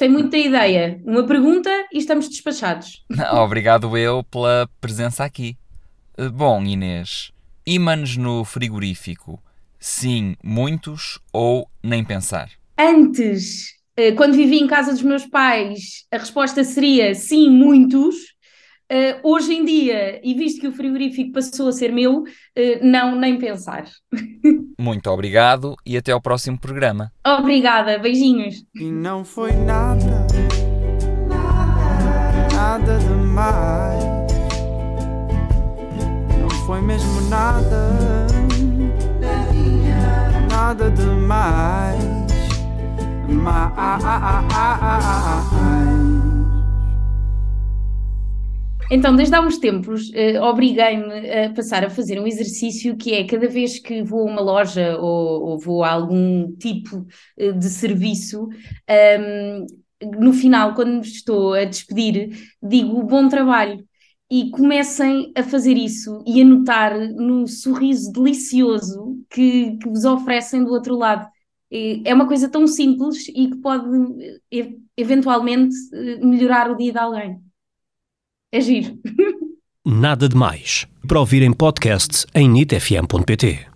Gostei muito da ideia. Uma pergunta e estamos despachados. Obrigado eu pela presença aqui. Eh, Bom, Inês, ímãs no frigorífico. Sim, muitos ou nem pensar? Antes, eh, quando vivi em casa dos meus pais, a resposta seria sim, muitos. Eh, Hoje em dia, e visto que o frigorífico passou a ser meu, eh, não, nem pensar. Muito obrigado e até ao próximo programa. Obrigada, beijinhos. E não foi nada, nada demais. Não foi mesmo nada, nada demais. Mais. Então, desde há uns tempos, eh, obriguei-me a passar a fazer um exercício que é cada vez que vou a uma loja ou, ou vou a algum tipo eh, de serviço, ehm, no final, quando estou a despedir, digo bom trabalho. E comecem a fazer isso e a notar no sorriso delicioso que, que vos oferecem do outro lado. É uma coisa tão simples e que pode, eh, eventualmente, melhorar o dia de alguém. É giro. Nada de Mais. Para ouvir em podcast em nitfm.pt.